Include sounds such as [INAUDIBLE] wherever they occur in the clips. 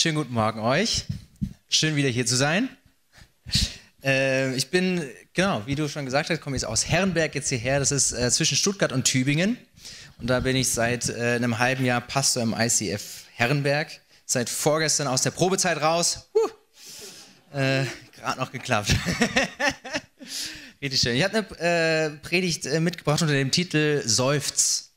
Schönen guten Morgen euch. Schön wieder hier zu sein. Äh, ich bin, genau, wie du schon gesagt hast, komme ich aus Herrenberg jetzt hierher. Das ist äh, zwischen Stuttgart und Tübingen. Und da bin ich seit äh, einem halben Jahr Pastor im ICF Herrenberg. Seit vorgestern aus der Probezeit raus. Äh, Gerade noch geklappt. [LAUGHS] Richtig schön. Ich habe eine äh, Predigt äh, mitgebracht unter dem Titel Seufz.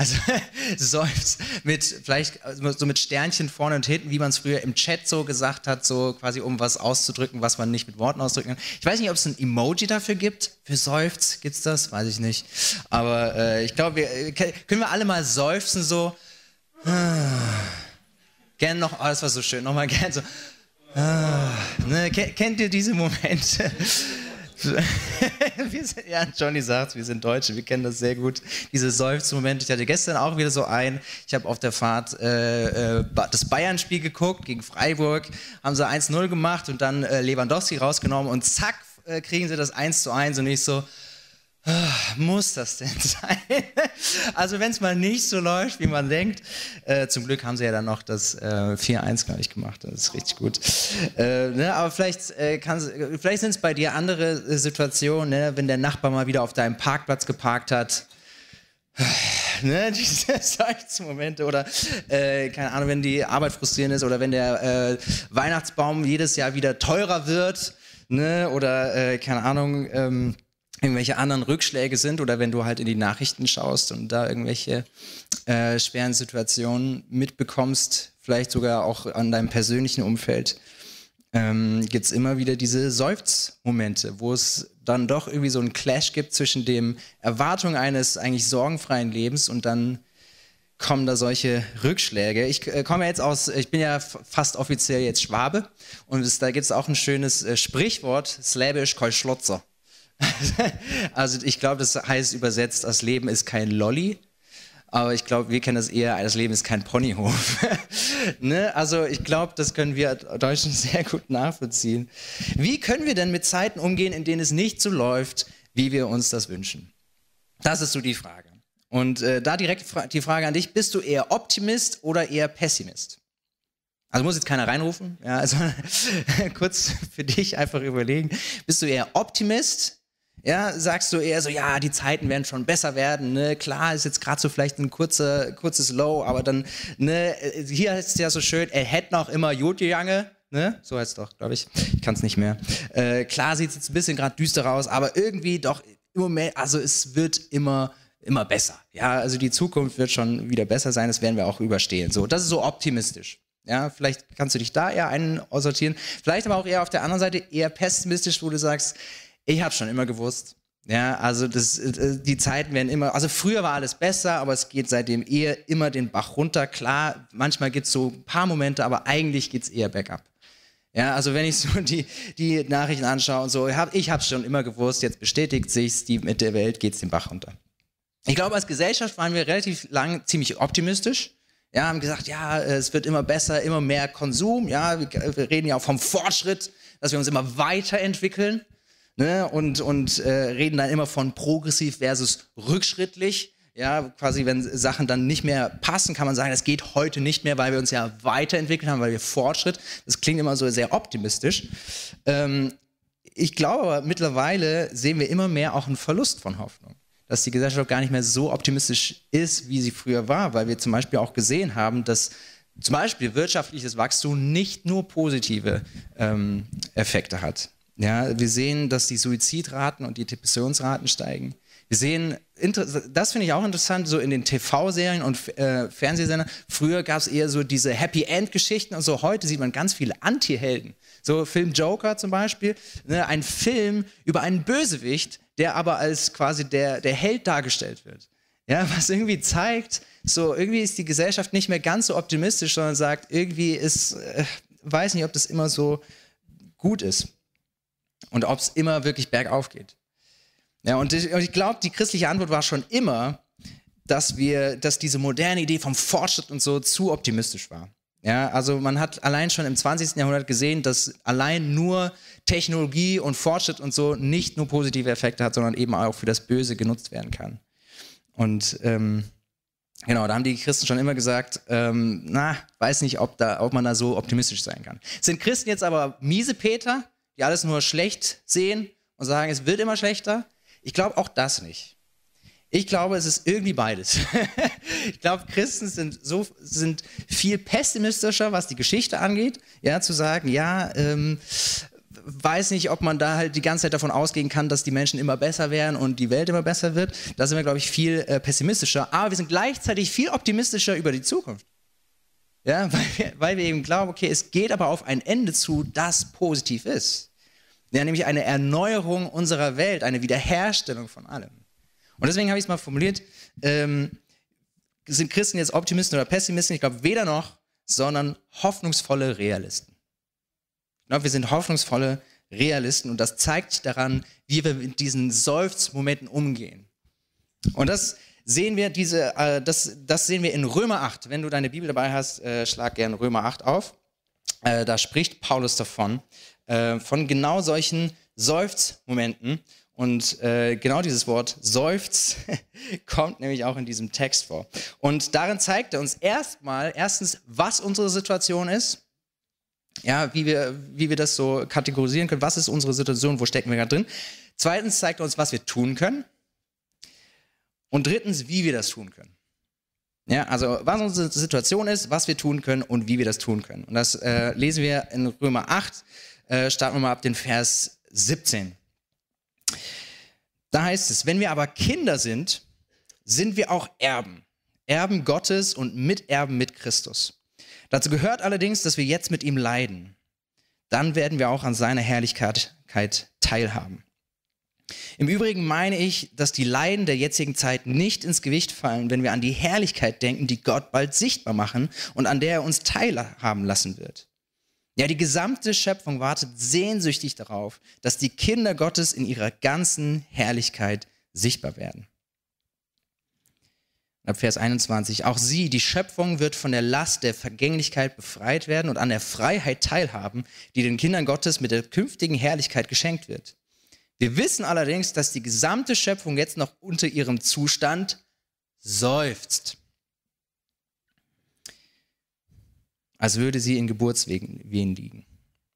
Also [LAUGHS] seufzt mit vielleicht also so mit Sternchen vorne und hinten, wie man es früher im Chat so gesagt hat, so quasi um was auszudrücken, was man nicht mit Worten ausdrücken kann. Ich weiß nicht, ob es ein Emoji dafür gibt. Für seufzt gibt es das, weiß ich nicht. Aber äh, ich glaube, wir äh, können wir alle mal seufzen so. [SIGHS] Gern noch, oh, das war so schön, nochmal gern so. Ah, ne, kennt ihr diese Momente? [LAUGHS] [LAUGHS] wir sind, ja, Johnny sagt, wir sind Deutsche, wir kennen das sehr gut. Diese Seufzmomente. Ich hatte gestern auch wieder so einen. Ich habe auf der Fahrt äh, äh, das Bayern-Spiel geguckt gegen Freiburg, haben sie 1-0 gemacht und dann äh, Lewandowski rausgenommen und zack, äh, kriegen sie das 1 zu 1 und ich so, muss das denn [LAUGHS] sein? Also wenn es mal nicht so läuft, wie man denkt. Äh, zum Glück haben sie ja dann noch das äh, 4-1, glaube ich, gemacht. Das ist richtig gut. Äh, ne, aber vielleicht, äh, vielleicht sind es bei dir andere äh, Situationen, ne, wenn der Nachbar mal wieder auf deinem Parkplatz geparkt hat. [SIGHS] Ne, diese Seufzmomente oder äh, keine Ahnung, wenn die Arbeit frustrierend ist oder wenn der Weihnachtsbaum jedes Jahr wieder teurer wird ne, oder keine Ahnung, ähm, irgendwelche anderen Rückschläge sind oder wenn du halt in die Nachrichten schaust und da irgendwelche äh, schweren Situationen mitbekommst, vielleicht sogar auch an deinem persönlichen Umfeld, ähm, gibt es immer wieder diese Seufzmomente, wo es dann doch irgendwie so einen Clash gibt zwischen dem Erwartung eines eigentlich sorgenfreien Lebens und dann kommen da solche Rückschläge. Ich äh, komme jetzt aus, ich bin ja fast offiziell jetzt Schwabe und es, da gibt es auch ein schönes äh, Sprichwort, slabisch Kolschlotzer. Also ich glaube, das heißt übersetzt, das Leben ist kein Lolly. Aber ich glaube, wir kennen das eher, das Leben ist kein Ponyhof. [LAUGHS] ne? Also ich glaube, das können wir Deutschen sehr gut nachvollziehen. Wie können wir denn mit Zeiten umgehen, in denen es nicht so läuft, wie wir uns das wünschen? Das ist so die Frage. Und äh, da direkt die Frage an dich, bist du eher Optimist oder eher Pessimist? Also muss jetzt keiner reinrufen, ja, also [LAUGHS] kurz für dich einfach überlegen. Bist du eher Optimist ja, sagst du eher so, ja, die Zeiten werden schon besser werden, ne? Klar, ist jetzt gerade so vielleicht ein kurzer, kurzes Low, aber dann, ne, hier ist es ja so schön, er hätte noch immer Jange, ne? So heißt es doch, glaube ich. Ich kann es nicht mehr. Äh, klar sieht es jetzt ein bisschen gerade düster aus, aber irgendwie doch im Moment, also es wird immer immer besser. Ja, also die Zukunft wird schon wieder besser sein, das werden wir auch überstehen. So, das ist so optimistisch. Ja, vielleicht kannst du dich da eher einsortieren, vielleicht aber auch eher auf der anderen Seite eher pessimistisch, wo du sagst, ich habe schon immer gewusst. Ja, also das, äh, die Zeiten werden immer, also früher war alles besser, aber es geht seitdem eher immer den Bach runter. Klar, manchmal gibt es so ein paar Momente, aber eigentlich geht es eher bergab. Ja, also wenn ich so [LAUGHS] die, die Nachrichten anschaue und so, hab, ich habe schon immer gewusst, jetzt bestätigt sich's, die mit der Welt geht es den Bach runter. Ich glaube, als Gesellschaft waren wir relativ lang ziemlich optimistisch. Ja, haben gesagt, ja, es wird immer besser, immer mehr Konsum. Ja, wir reden ja auch vom Fortschritt, dass wir uns immer weiterentwickeln ne? und, und äh, reden dann immer von progressiv versus rückschrittlich. Ja, quasi, wenn Sachen dann nicht mehr passen, kann man sagen, das geht heute nicht mehr, weil wir uns ja weiterentwickelt haben, weil wir Fortschritt. Das klingt immer so sehr optimistisch. Ähm, ich glaube aber, mittlerweile sehen wir immer mehr auch einen Verlust von Hoffnung. Dass die Gesellschaft gar nicht mehr so optimistisch ist, wie sie früher war, weil wir zum Beispiel auch gesehen haben, dass zum Beispiel wirtschaftliches Wachstum nicht nur positive ähm, Effekte hat. Ja, wir sehen, dass die Suizidraten und die Depressionsraten steigen. Wir sehen, das finde ich auch interessant, so in den TV-Serien und äh, Fernsehsendern. Früher gab es eher so diese Happy End-Geschichten und so. Heute sieht man ganz viele Anti-Helden. So Film Joker zum Beispiel, ne, ein Film über einen Bösewicht, der aber als quasi der, der Held dargestellt wird. Ja, was irgendwie zeigt, so irgendwie ist die Gesellschaft nicht mehr ganz so optimistisch, sondern sagt, irgendwie ist, äh, weiß nicht, ob das immer so gut ist und ob es immer wirklich bergauf geht. Ja, und ich, ich glaube, die christliche Antwort war schon immer, dass wir, dass diese moderne Idee vom Fortschritt und so zu optimistisch war. Ja, also man hat allein schon im 20. Jahrhundert gesehen, dass allein nur Technologie und Fortschritt und so nicht nur positive Effekte hat, sondern eben auch für das Böse genutzt werden kann. Und ähm, Genau, da haben die Christen schon immer gesagt, ähm, na, weiß nicht, ob, da, ob man da so optimistisch sein kann. Sind Christen jetzt aber miese Peter, die alles nur schlecht sehen und sagen, es wird immer schlechter? Ich glaube auch das nicht. Ich glaube, es ist irgendwie beides. [LAUGHS] ich glaube, Christen sind so sind viel pessimistischer, was die Geschichte angeht, ja, zu sagen, ja, ähm, weiß nicht, ob man da halt die ganze Zeit davon ausgehen kann, dass die Menschen immer besser werden und die Welt immer besser wird. Da sind wir, glaube ich, viel äh, pessimistischer. Aber wir sind gleichzeitig viel optimistischer über die Zukunft. Ja, [LAUGHS] weil wir, weil wir eben glauben, okay, es geht aber auf ein Ende zu, das positiv ist. Ja, nämlich eine Erneuerung unserer Welt, eine Wiederherstellung von allem. Und deswegen habe ich es mal formuliert, ähm, sind Christen jetzt Optimisten oder Pessimisten? Ich glaube weder noch, sondern hoffnungsvolle Realisten. Ja, wir sind hoffnungsvolle Realisten und das zeigt daran, wie wir mit diesen Seufzmomenten umgehen. Und das sehen wir diese, äh, das, das sehen wir in Römer 8. Wenn du deine Bibel dabei hast, äh, schlag gerne Römer 8 auf. Äh, da spricht Paulus davon, äh, von genau solchen Seufzmomenten. Und äh, genau dieses Wort Seufz [LAUGHS] kommt nämlich auch in diesem Text vor. Und darin zeigt er uns erstmal, erstens, was unsere Situation ist ja, wie wir, wie wir das so kategorisieren können. Was ist unsere Situation? Wo stecken wir gerade drin? Zweitens zeigt er uns, was wir tun können. Und drittens, wie wir das tun können. Ja, also was unsere Situation ist, was wir tun können und wie wir das tun können. Und das äh, lesen wir in Römer 8, äh, starten wir mal ab den Vers 17. Da heißt es, wenn wir aber Kinder sind, sind wir auch Erben. Erben Gottes und Miterben mit Christus. Dazu gehört allerdings, dass wir jetzt mit ihm leiden. Dann werden wir auch an seiner Herrlichkeit teilhaben. Im Übrigen meine ich, dass die Leiden der jetzigen Zeit nicht ins Gewicht fallen, wenn wir an die Herrlichkeit denken, die Gott bald sichtbar machen und an der er uns teilhaben lassen wird. Ja, die gesamte Schöpfung wartet sehnsüchtig darauf, dass die Kinder Gottes in ihrer ganzen Herrlichkeit sichtbar werden. Ab Vers 21. Auch sie, die Schöpfung, wird von der Last der Vergänglichkeit befreit werden und an der Freiheit teilhaben, die den Kindern Gottes mit der künftigen Herrlichkeit geschenkt wird. Wir wissen allerdings, dass die gesamte Schöpfung jetzt noch unter ihrem Zustand seufzt. Als würde sie in Geburtswehen liegen.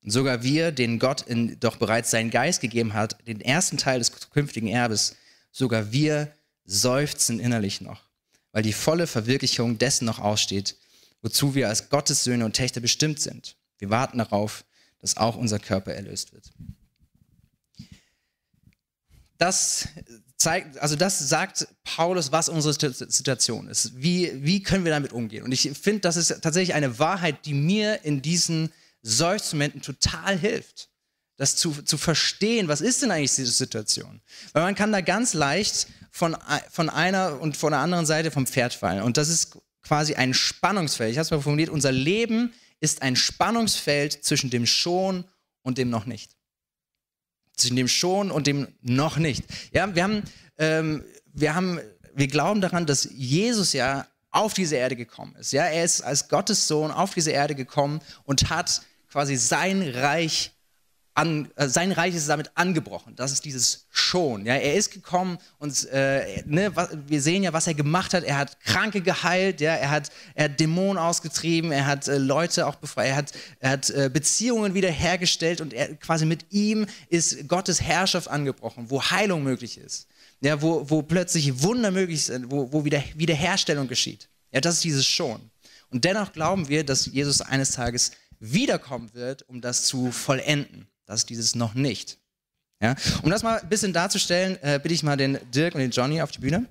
Und sogar wir, denen Gott in, doch bereits seinen Geist gegeben hat, den ersten Teil des künftigen Erbes, sogar wir seufzen innerlich noch weil die volle Verwirklichung dessen noch aussteht, wozu wir als Gottes Söhne und Töchter bestimmt sind. Wir warten darauf, dass auch unser Körper erlöst wird. Das zeigt, also das sagt Paulus, was unsere Situation ist. Wie, wie können wir damit umgehen? Und ich finde, das ist tatsächlich eine Wahrheit, die mir in diesen Seufzmomenten total hilft das zu, zu verstehen, was ist denn eigentlich diese Situation? Weil man kann da ganz leicht von, von einer und von der anderen Seite vom Pferd fallen. Und das ist quasi ein Spannungsfeld. Ich habe es mal formuliert, unser Leben ist ein Spannungsfeld zwischen dem Schon und dem noch nicht. Zwischen dem Schon und dem noch nicht. Ja, wir haben, ähm, wir haben, wir glauben daran, dass Jesus ja auf diese Erde gekommen ist. Ja, er ist als Gottes Sohn auf diese Erde gekommen und hat quasi sein Reich an, äh, sein Reich ist damit angebrochen. Das ist dieses schon. Ja, er ist gekommen und äh, ne, was, wir sehen ja, was er gemacht hat. Er hat Kranke geheilt, ja, er hat, er hat Dämonen ausgetrieben, er hat äh, Leute auch befreit, er hat, er hat äh, Beziehungen wiederhergestellt und er, quasi mit ihm ist Gottes Herrschaft angebrochen, wo Heilung möglich ist, ja, wo, wo plötzlich Wunder möglich sind, wo, wo wieder, Wiederherstellung geschieht. Ja, das ist dieses schon. Und dennoch glauben wir, dass Jesus eines Tages wiederkommen wird, um das zu vollenden. Das ist dieses noch nicht. Ja? Um das mal ein bisschen darzustellen, äh, bitte ich mal den Dirk und den Johnny auf die Bühne.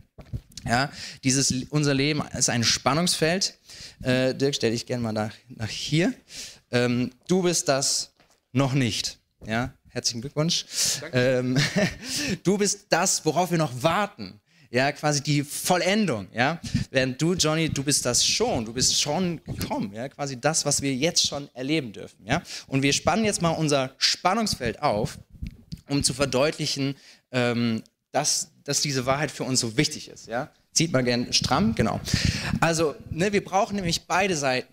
Ja, dieses, unser Leben ist ein Spannungsfeld. Äh, Dirk, stell dich gerne mal nach, nach hier. Ähm, du bist das noch nicht. Ja, herzlichen Glückwunsch. Ähm, [LAUGHS] du bist das, worauf wir noch warten ja, quasi die Vollendung, ja. Während du, Johnny, du bist das schon, du bist schon gekommen, ja, quasi das, was wir jetzt schon erleben dürfen, ja. Und wir spannen jetzt mal unser Spannungsfeld auf, um zu verdeutlichen, ähm, dass, dass diese Wahrheit für uns so wichtig ist, ja. Zieht mal gern stramm, genau. Also, ne, wir brauchen nämlich beide Seiten.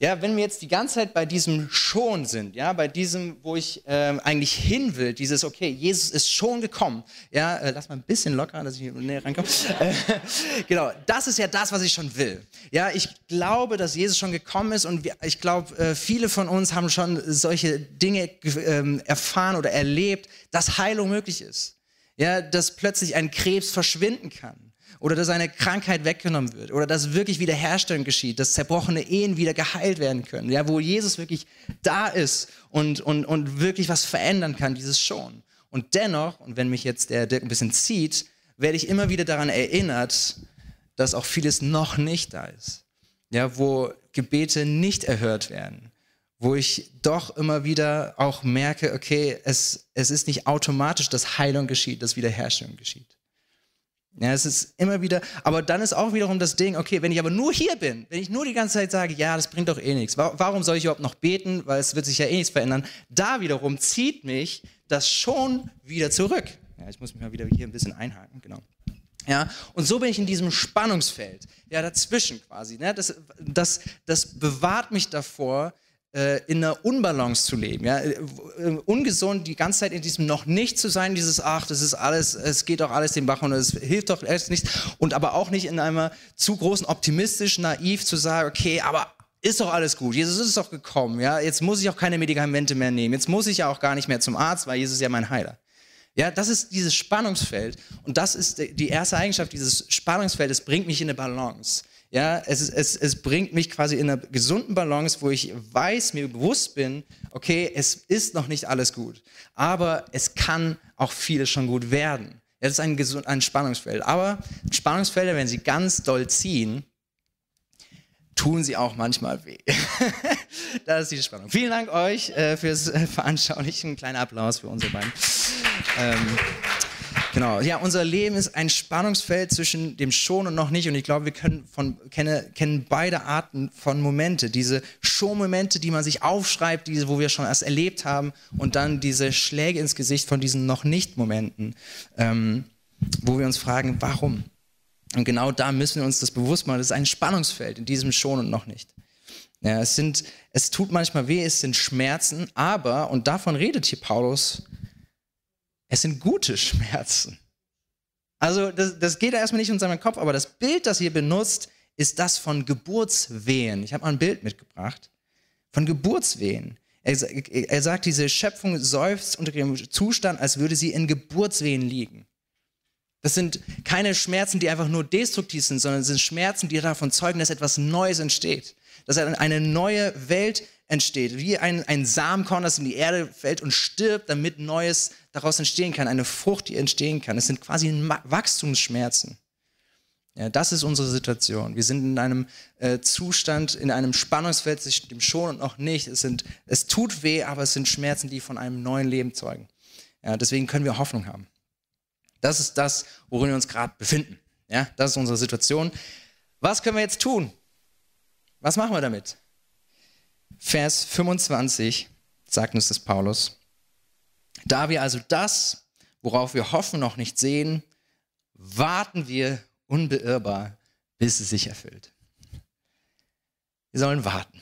Ja, wenn wir jetzt die ganze Zeit bei diesem schon sind, ja, bei diesem, wo ich ähm, eigentlich hin will, dieses, okay, Jesus ist schon gekommen, ja, äh, lass mal ein bisschen locker, dass ich hier näher rankomme. Äh, [LAUGHS] genau, das ist ja das, was ich schon will. Ja, ich glaube, dass Jesus schon gekommen ist und wir, ich glaube, äh, viele von uns haben schon solche Dinge äh, erfahren oder erlebt, dass Heilung möglich ist. Ja, dass plötzlich ein Krebs verschwinden kann oder dass eine Krankheit weggenommen wird oder dass wirklich Wiederherstellung geschieht, dass zerbrochene Ehen wieder geheilt werden können, ja, wo Jesus wirklich da ist und, und, und wirklich was verändern kann, dieses schon. Und dennoch, und wenn mich jetzt der Dirk ein bisschen zieht, werde ich immer wieder daran erinnert, dass auch vieles noch nicht da ist. Ja, wo Gebete nicht erhört werden, wo ich doch immer wieder auch merke, okay, es, es ist nicht automatisch, dass Heilung geschieht, dass Wiederherstellung geschieht. Ja, es ist immer wieder, aber dann ist auch wiederum das Ding, okay, wenn ich aber nur hier bin, wenn ich nur die ganze Zeit sage, ja, das bringt doch eh nichts, warum soll ich überhaupt noch beten, weil es wird sich ja eh nichts verändern, da wiederum zieht mich das schon wieder zurück. Ja, ich muss mich mal wieder hier ein bisschen einhaken, genau. Ja, und so bin ich in diesem Spannungsfeld, ja, dazwischen quasi. Ne? Das, das, das bewahrt mich davor, äh, in einer Unbalance zu leben, ja, äh, ungesund die ganze Zeit in diesem noch nicht zu sein, dieses ach, das ist alles, es geht doch alles den Bach und es hilft doch alles nichts und aber auch nicht in einem zu großen optimistisch naiv zu sagen, okay, aber ist doch alles gut. Jesus ist doch gekommen, ja. Jetzt muss ich auch keine Medikamente mehr nehmen. Jetzt muss ich ja auch gar nicht mehr zum Arzt, weil Jesus ist ja mein Heiler. Ja, das ist dieses Spannungsfeld und das ist die erste Eigenschaft dieses Spannungsfeldes, bringt mich in eine Balance. Ja, es, es, es bringt mich quasi in einer gesunden Balance, wo ich weiß, mir bewusst bin, okay, es ist noch nicht alles gut, aber es kann auch vieles schon gut werden. Das ist ein, gesund, ein Spannungsfeld. Aber Spannungsfelder, wenn sie ganz doll ziehen, tun sie auch manchmal weh. [LAUGHS] das ist die Spannung. Vielen Dank euch äh, fürs äh, Veranschaulichen. Ein kleiner Applaus für unsere beiden. Ähm, Genau, ja, unser Leben ist ein Spannungsfeld zwischen dem Schon und noch nicht. Und ich glaube, wir können von, kenne, kennen beide Arten von Momente. Diese Schon-Momente, die man sich aufschreibt, diese, wo wir schon erst erlebt haben, und dann diese Schläge ins Gesicht von diesen noch nicht Momenten, ähm, wo wir uns fragen, warum? Und genau da müssen wir uns das bewusst machen. Das ist ein Spannungsfeld in diesem Schon und noch nicht. Ja, es, sind, es tut manchmal weh, es sind Schmerzen, aber, und davon redet hier Paulus, es sind gute Schmerzen. Also das, das geht erstmal nicht in seinen Kopf, aber das Bild, das ihr benutzt, ist das von Geburtswehen. Ich habe mal ein Bild mitgebracht. Von Geburtswehen. Er, er sagt, diese Schöpfung seufzt unter dem Zustand, als würde sie in Geburtswehen liegen. Das sind keine Schmerzen, die einfach nur destruktiv sind, sondern es sind Schmerzen, die davon zeugen, dass etwas Neues entsteht. Dass eine neue Welt entsteht. Wie ein, ein Samenkorn, das in die Erde fällt und stirbt, damit Neues daraus entstehen kann, eine Frucht, die entstehen kann. Es sind quasi Wachstumsschmerzen. Ja, das ist unsere Situation. Wir sind in einem äh, Zustand, in einem Spannungsfeld zwischen dem Schon und noch nicht. Es, sind, es tut weh, aber es sind Schmerzen, die von einem neuen Leben zeugen. Ja, deswegen können wir Hoffnung haben. Das ist das, worin wir uns gerade befinden. Ja, das ist unsere Situation. Was können wir jetzt tun? Was machen wir damit? Vers 25 sagt uns das Paulus. Da wir also das, worauf wir hoffen, noch nicht sehen, warten wir unbeirrbar, bis es sich erfüllt. Wir sollen warten.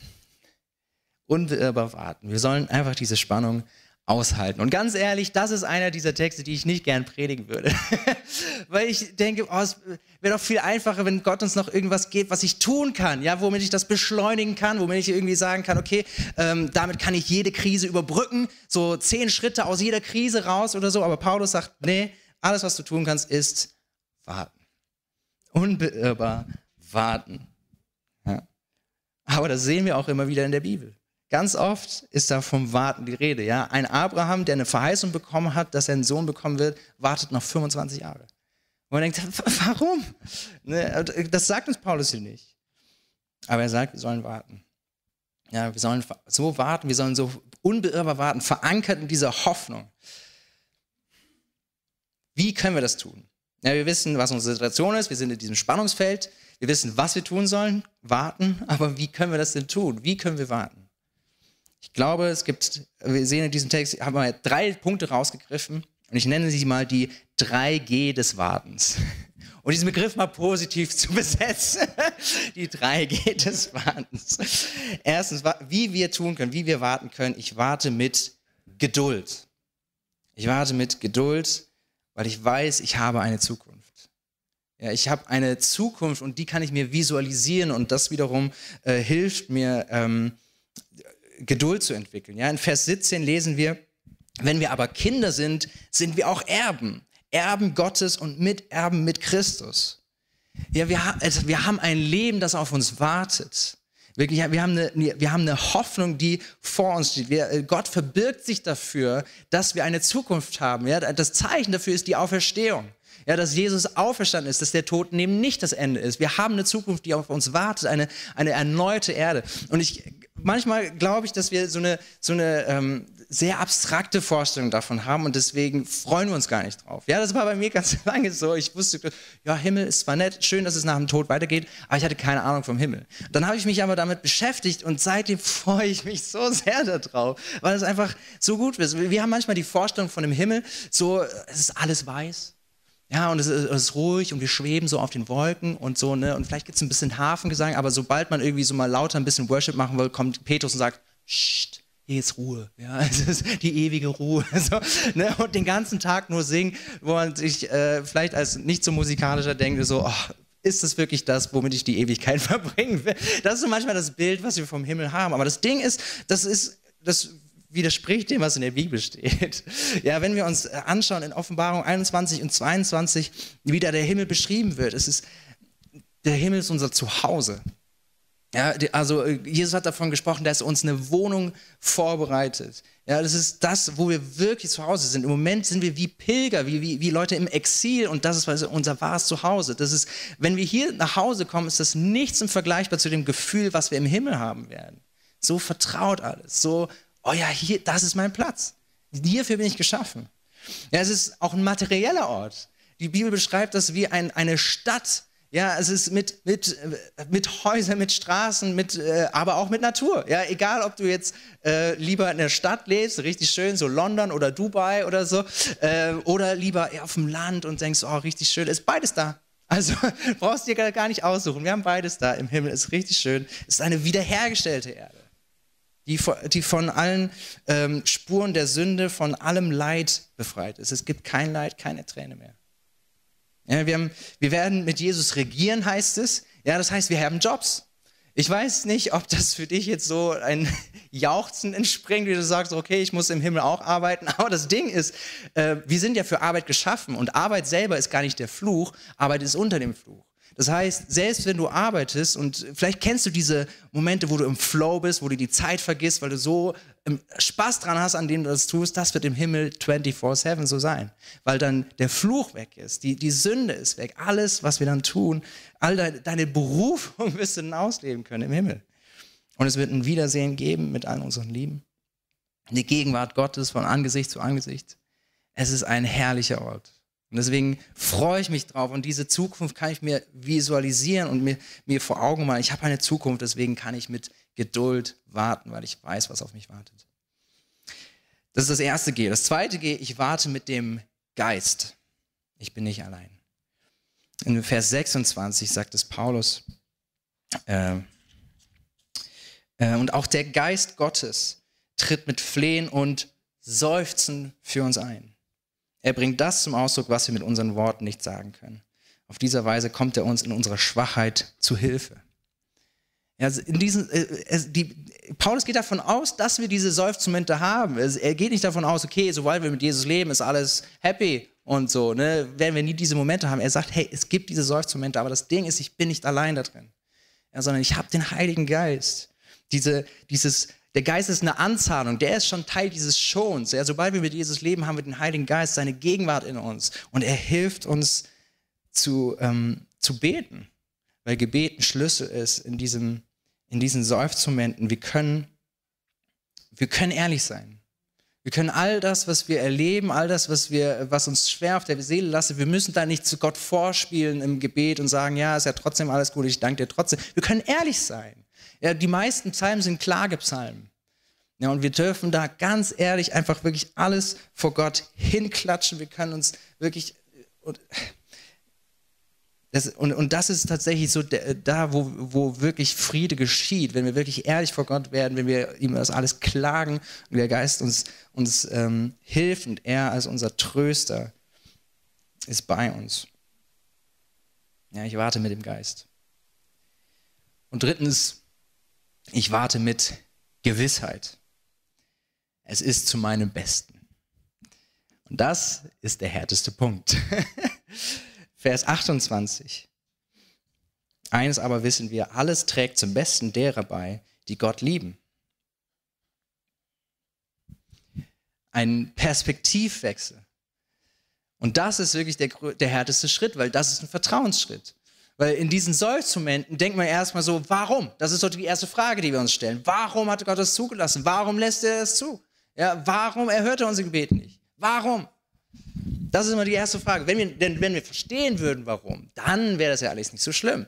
Unbeirrbar warten. Wir sollen einfach diese Spannung aushalten. Und ganz ehrlich, das ist einer dieser Texte, die ich nicht gern predigen würde. [LAUGHS] Weil ich denke, oh, es wäre doch viel einfacher, wenn Gott uns noch irgendwas gibt, was ich tun kann, ja, womit ich das beschleunigen kann, womit ich irgendwie sagen kann, okay, ähm, damit kann ich jede Krise überbrücken, so zehn Schritte aus jeder Krise raus oder so. Aber Paulus sagt, nee, alles, was du tun kannst, ist warten. Unbeirrbar warten. Ja. Aber das sehen wir auch immer wieder in der Bibel. Ganz oft ist da vom Warten die Rede. Ja? Ein Abraham, der eine Verheißung bekommen hat, dass er einen Sohn bekommen wird, wartet noch 25 Jahre. Und man denkt, warum? Ne, das sagt uns Paulus hier nicht. Aber er sagt, wir sollen warten. Ja, wir sollen so warten, wir sollen so unbeirrbar warten, verankert in dieser Hoffnung. Wie können wir das tun? Ja, wir wissen, was unsere Situation ist, wir sind in diesem Spannungsfeld, wir wissen, was wir tun sollen, warten, aber wie können wir das denn tun? Wie können wir warten? Ich glaube, es gibt, wir sehen in diesem Text, haben wir drei Punkte rausgegriffen und ich nenne sie mal die 3G des Wartens. Und diesen Begriff mal positiv zu [LAUGHS] besetzen. die 3G des Wartens. Erstens, wie wir tun können, wie wir warten können. Ich warte mit Geduld. Ich warte mit Geduld, weil ich weiß, ich habe eine Zukunft. Ja, ich habe eine Zukunft und die kann ich mir visualisieren und das wiederum äh, hilft mir, ähm, Geduld zu entwickeln. Ja, in Vers 17 lesen wir, wenn wir aber Kinder sind, sind wir auch Erben. Erben Gottes und Miterben mit Christus. Ja, wir, also wir haben ein Leben, das auf uns wartet. Wirklich, wir haben, eine, wir haben eine Hoffnung, die vor uns steht. Wir, äh, Gott verbirgt sich dafür, dass wir eine Zukunft haben. Ja, das Zeichen dafür ist die Auferstehung. Ja, dass Jesus auferstanden ist, dass der Tod eben nicht das Ende ist. Wir haben eine Zukunft, die auf uns wartet, eine, eine erneute Erde. Und ich, manchmal glaube ich, dass wir so eine, so eine ähm, sehr abstrakte Vorstellung davon haben und deswegen freuen wir uns gar nicht drauf. Ja, das war bei mir ganz [LAUGHS] lange so. Ich wusste, ja, Himmel ist zwar nett, schön, dass es nach dem Tod weitergeht, aber ich hatte keine Ahnung vom Himmel. Dann habe ich mich aber damit beschäftigt und seitdem [LAUGHS] freue ich mich so sehr darauf, weil es einfach so gut ist. Wir haben manchmal die Vorstellung von dem Himmel, so, es ist alles weiß. Ja, und es ist, es ist, ruhig und wir schweben so auf den Wolken und so, ne? Und vielleicht gibt es ein bisschen Hafengesang, aber sobald man irgendwie so mal lauter ein bisschen Worship machen will, kommt Petrus und sagt, Psst, hier ist Ruhe, ja, [LAUGHS] es ist die ewige Ruhe. [LAUGHS] So, ne? Und den ganzen Tag nur singen, wo man sich äh, vielleicht als nicht so musikalischer denkt, so, oh, ist das wirklich das, womit ich die Ewigkeit [LAUGHS] verbringen will? Das ist so manchmal das Bild, was wir vom Himmel haben. Aber das Ding ist, das ist, das widerspricht dem, was in der Bibel steht. Ja, wenn wir uns anschauen in Offenbarung 21 und 22, wie da der Himmel beschrieben wird, es ist, der Himmel ist unser Zuhause. Ja, also äh, Jesus hat davon gesprochen, dass er uns eine Wohnung vorbereitet. Ja, das ist das, wo wir wirklich zu Hause sind. Im Moment sind wir wie Pilger, wie, wie, wie Leute im Exil und das ist unser wahres Zuhause. Das ist, wenn wir hier nach Hause kommen, ist das nichts im Vergleichbar zu dem Gefühl, was wir im Himmel haben werden. So vertraut alles, so, oh ja, hier, das ist mein Platz. Hierfür bin ich geschaffen. Ja, es ist auch ein materieller Ort. Die Bibel beschreibt das wie ein, eine Stadt, ja, es ist mit, mit, mit Häusern, mit Straßen, mit, äh, aber auch mit Natur. Ja, egal, ob du jetzt äh, lieber in der Stadt lebst, richtig schön, so London oder Dubai oder so, äh, oder lieber auf dem Land und denkst, oh, richtig schön, ist beides da. Also [LAUGHS] brauchst du dir gar nicht aussuchen. Wir haben beides da im Himmel, ist richtig schön. Es ist eine wiederhergestellte Erde, die, die von allen ähm, Spuren der Sünde, von allem Leid befreit ist. Es gibt kein Leid, keine Träne mehr. Ja, wir, haben, wir werden mit Jesus regieren, heißt es. Ja, das heißt, wir haben Jobs. Ich weiß nicht, ob das für dich jetzt so ein [LAUGHS] Jauchzen entspringt, wie du sagst, okay, ich muss im Himmel auch arbeiten. [LAUGHS] Aber das Ding ist, äh, wir sind ja für Arbeit geschaffen und Arbeit selber ist gar nicht der Fluch, Arbeit ist unter dem Fluch. Das heißt, selbst wenn du arbeitest und vielleicht kennst du diese Momente, wo du im Flow bist, wo du die Zeit vergisst, weil du so ähm, Spaß dran hast, an dem du das tust, das wird im Himmel 24/7 so sein, weil dann der Fluch weg ist, die, die Sünde ist weg, alles, was wir dann tun, all deine, deine Berufung [LAUGHS] wirst du dann ausleben können im Himmel. Und es wird ein Wiedersehen geben mit all unseren Lieben. Die Gegenwart Gottes von Angesicht zu Angesicht. Es ist ein herrlicher Ort. Und deswegen freue ich mich drauf und diese Zukunft kann ich mir visualisieren und mir, mir vor Augen malen. Ich habe eine Zukunft, deswegen kann ich mit Geduld warten, weil ich weiß, was auf mich wartet. Das ist das erste G. Das zweite G, ich warte mit dem Geist. Ich bin nicht allein. In Vers 26 sagt es Paulus, äh, äh, und auch der Geist Gottes tritt mit Flehen und Seufzen für uns ein. Er bringt das zum Ausdruck, was wir mit unseren Worten nicht sagen können. Auf dieser Weise kommt er uns in unserer Schwachheit zu Hilfe. Also in diesen, äh, die, Paulus geht davon aus, dass wir diese Seufzmomente haben. Er geht nicht davon aus, okay, sobald wir mit Jesus leben, ist alles happy und so. Ne? Werden wir nie diese Momente haben. Er sagt, hey, es gibt diese Seufzmomente, aber das Ding ist, ich bin nicht allein da drin, ja, sondern ich habe den Heiligen Geist. Diese, dieses der Geist ist eine Anzahlung, der ist schon Teil dieses Schons. Ja, sobald wir mit Jesus leben, haben wir den Heiligen Geist, seine Gegenwart in uns. Und er hilft uns zu, ähm, zu beten, weil Gebet ein Schlüssel ist in, diesem, in diesen Seufzmomenten. Wir können, wir können ehrlich sein. Wir können all das, was wir erleben, all das, was, wir, was uns schwer auf der Seele lastet, wir müssen da nicht zu Gott vorspielen im Gebet und sagen, ja, ist ja trotzdem alles gut, ich danke dir trotzdem. Wir können ehrlich sein. Ja, die meisten Psalmen sind Klagepsalmen. Ja, und wir dürfen da ganz ehrlich einfach wirklich alles vor Gott hinklatschen. Wir können uns wirklich. Und Das, und, und das ist tatsächlich so der, da, wo, wo wirklich Friede geschieht, wenn wir wirklich ehrlich vor Gott werden, wenn wir ihm das alles klagen und der Geist uns, uns ähm, hilft und er als unser Tröster ist bei uns. Ja, ich warte mit dem Geist. Und drittens, ich warte mit Gewissheit. Es ist zu meinem Besten. Und das ist der härteste Punkt. [LAUGHS] Vers 28. Eines aber wissen wir, alles trägt zum Besten derer bei, die Gott lieben. Ein Perspektivwechsel. Und das ist wirklich der, der härteste Schritt, weil das ist ein Vertrauensschritt. Weil in diesen Seufzmomenten denkt man erstmal so, warum? Das ist doch die erste Frage, die wir uns stellen. Warum hat Gott das zugelassen? Warum lässt er das zu? Ja, warum erhört er unser Gebet nicht? Warum? Das ist immer die erste Frage. Wenn wir, denn wenn wir verstehen würden, warum, dann wäre das ja alles nicht so schlimm.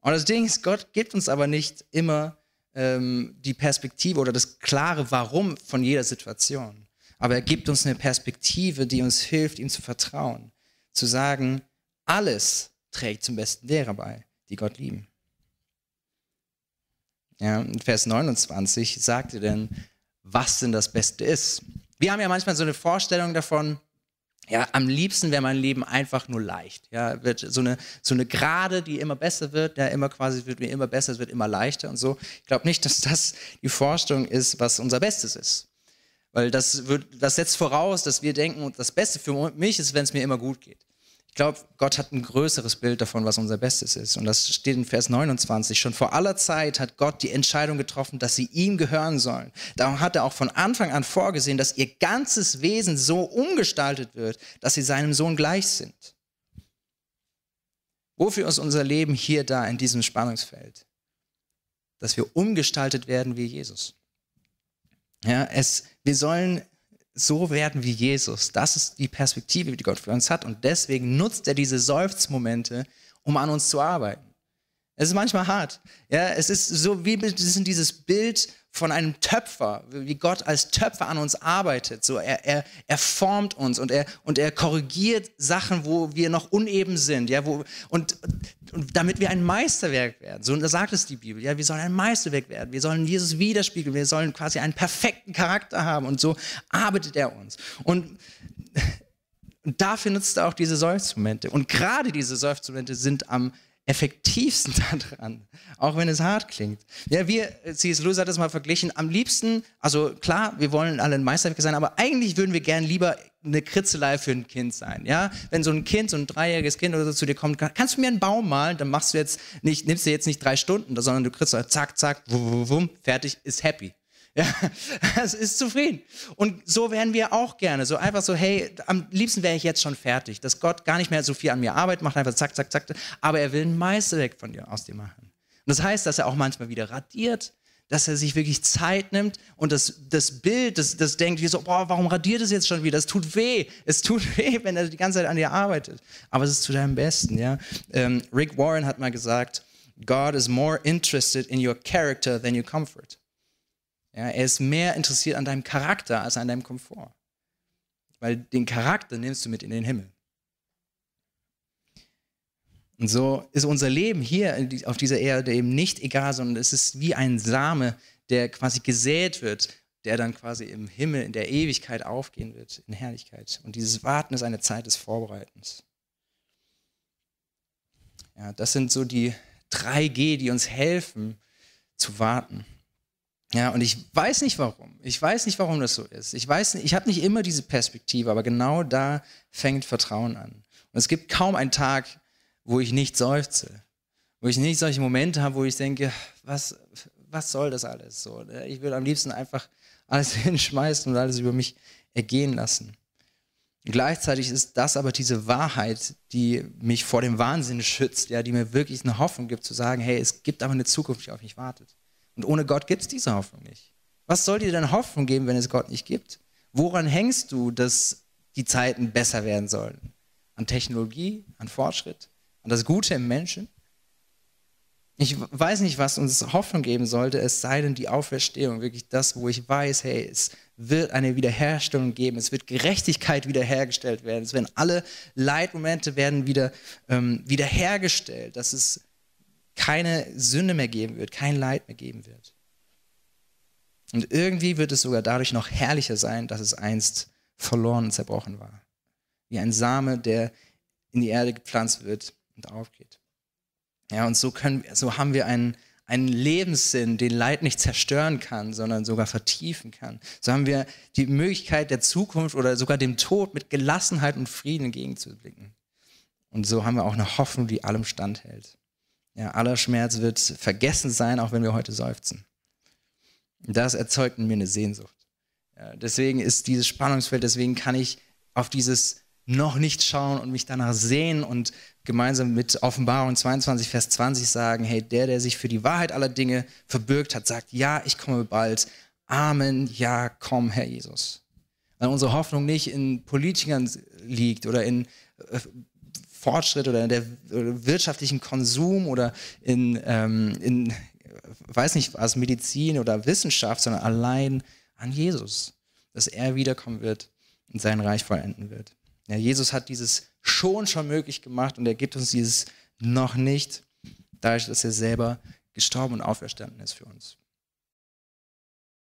Und das Ding ist, Gott gibt uns aber nicht immer ähm, die Perspektive oder das klare Warum von jeder Situation. Aber er gibt uns eine Perspektive, die uns hilft, ihm zu vertrauen. Zu sagen, alles trägt zum Besten derer bei, die Gott lieben. Ja, Vers 29 sagt er denn, was denn das Beste ist. Wir haben ja manchmal so eine Vorstellung davon, ja, am liebsten wäre mein Leben einfach nur leicht. Ja, wird so eine, so eine Gerade, die immer besser wird, ja, immer quasi wird mir immer besser, es wird immer leichter und so. Ich glaube nicht, dass das die Vorstellung ist, was unser Bestes ist. Weil das, wird, das setzt voraus, dass wir denken, das Beste für mich ist, wenn es mir immer gut geht. Ich glaube, Gott hat ein größeres Bild davon, was unser Bestes ist. Und das steht in Vers 29. Schon vor aller Zeit hat Gott die Entscheidung getroffen, dass sie ihm gehören sollen. Darum hat er auch von Anfang an vorgesehen, dass ihr ganzes Wesen so umgestaltet wird, dass sie seinem Sohn gleich sind. Wofür ist unser Leben hier da in diesem Spannungsfeld? Dass wir umgestaltet werden wie Jesus. Ja, es, wir sollen so werden wie Jesus. Das ist die Perspektive, die Gott für uns hat. Und deswegen nutzt er diese Seufzmomente, um an uns zu arbeiten. Es ist manchmal hart. Ja, es ist so wie dieses Bild von einem Töpfer, wie Gott als Töpfer an uns arbeitet. So, er, er, er formt uns und er, und er korrigiert Sachen, wo wir noch uneben sind. Ja, wo, und, und damit wir ein Meisterwerk werden. So sagt es die Bibel. Ja, wir sollen ein Meisterwerk werden. Wir sollen Jesus widerspiegeln. Wir sollen quasi einen perfekten Charakter haben. Und so arbeitet er uns. Und und dafür nutzt er auch diese Seufzmomente. Und gerade diese Seufzmomente sind am effektivsten [LAUGHS] daran, auch wenn es hart klingt. Ja, wir, C.S. Lewis hat das mal verglichen, am liebsten, also klar, wir wollen alle ein Meisterwerk sein, aber eigentlich würden wir gern lieber eine Kritzelei für ein Kind sein, ja? Wenn so ein Kind, so ein dreijähriges Kind oder so zu dir kommt, kannst du mir einen Baum malen, dann machst du jetzt nicht, nimmst du jetzt nicht drei Stunden, sondern du kritzelst, zack, zack, wum, wum, fertig, ist happy. Ja, [LAUGHS] es ist zufrieden. Und so wären wir auch gerne. So einfach so, hey, am liebsten wäre ich jetzt schon fertig, dass Gott gar nicht mehr so viel an mir Arbeit macht, einfach zack, zack, zack. Aber er will ein Meisterwerk von dir aus dir machen. Und das heißt, dass er auch manchmal wieder radiert, dass er sich wirklich Zeit nimmt und das, das Bild, das, das denkt wie so, boah, warum radiert es jetzt schon wieder? Es tut weh. Es tut [LAUGHS] weh, wenn er die ganze Zeit an dir arbeitet. Aber es ist zu deinem Besten, ja. Ähm, Rick Warren hat mal gesagt, God is more interested in your character than your comfort. Ja, er ist mehr interessiert an deinem Charakter als an deinem Komfort. Weil den Charakter nimmst du mit in den Himmel. Und so ist unser Leben hier auf dieser Erde eben nicht egal, sondern es ist wie ein Same, der quasi gesät wird, der dann quasi im Himmel, in der Ewigkeit aufgehen wird, in Herrlichkeit. Und dieses Warten ist eine Zeit des Vorbereitens. Ja, das sind so die drei G, die uns helfen zu warten. Ja, und ich weiß nicht warum. Ich weiß nicht, warum das so ist. Ich weiß, ich habe nicht immer diese Perspektive, aber genau da fängt Vertrauen an. Und es gibt kaum einen Tag, wo ich nicht seufze, wo ich nicht solche Momente habe, wo ich denke, was, was soll das alles so? Ich würde am liebsten einfach alles [LAUGHS] hinschmeißen und alles über mich ergehen lassen. Gleichzeitig ist das aber diese Wahrheit, die mich vor dem Wahnsinn schützt, ja, die mir wirklich eine Hoffnung gibt, zu sagen, hey, es gibt aber eine Zukunft, die auf mich wartet. Und ohne Gott gibt es diese Hoffnung nicht. Was soll dir denn Hoffnung geben, wenn es Gott nicht gibt? Woran hängst du, dass die Zeiten besser werden sollen? An Technologie, an Fortschritt, an das Gute im Menschen? Ich weiß nicht, was uns Hoffnung geben sollte, es sei denn die Auferstehung, wirklich das, wo ich weiß, hey, es wird eine Wiederherstellung geben, es wird Gerechtigkeit wiederhergestellt werden, es werden alle Leidmomente werden wieder ähm, wiederhergestellt, dass es keine Sünde mehr geben wird, kein Leid mehr geben wird. Und irgendwie wird es sogar dadurch noch herrlicher sein, dass es einst verloren und zerbrochen war. Wie ein Same, der in die Erde gepflanzt wird und aufgeht. Ja, und so, können, so haben wir einen, einen Lebenssinn, den Leid nicht zerstören kann, sondern sogar vertiefen kann. So haben wir die Möglichkeit der Zukunft oder sogar dem Tod mit Gelassenheit und Frieden entgegenzublicken. Und so haben wir auch eine Hoffnung, die allem standhält. Ja, aller Schmerz wird vergessen sein, auch wenn wir heute seufzen. Das erzeugt in mir eine Sehnsucht. Ja, deswegen ist dieses Spannungsfeld, deswegen kann ich auf dieses noch nicht schauen und mich danach sehen und gemeinsam mit Offenbarung 22, Vers 20 sagen, hey, der, der sich für die Wahrheit aller Dinge verbürgt hat, sagt, ja, ich komme bald. Amen, ja, komm, Herr Jesus. Weil unsere Hoffnung nicht in Politikern liegt oder in äh, Fortschritt oder in der wirtschaftlichen Konsum oder in, ähm, in, weiß nicht was, Medizin oder Wissenschaft, sondern allein an Jesus, dass er wiederkommen wird und sein Reich vollenden wird. Ja, Jesus hat dieses schon schon möglich gemacht und er gibt uns dieses noch nicht, dadurch, dass er selber gestorben und auferstanden ist für uns.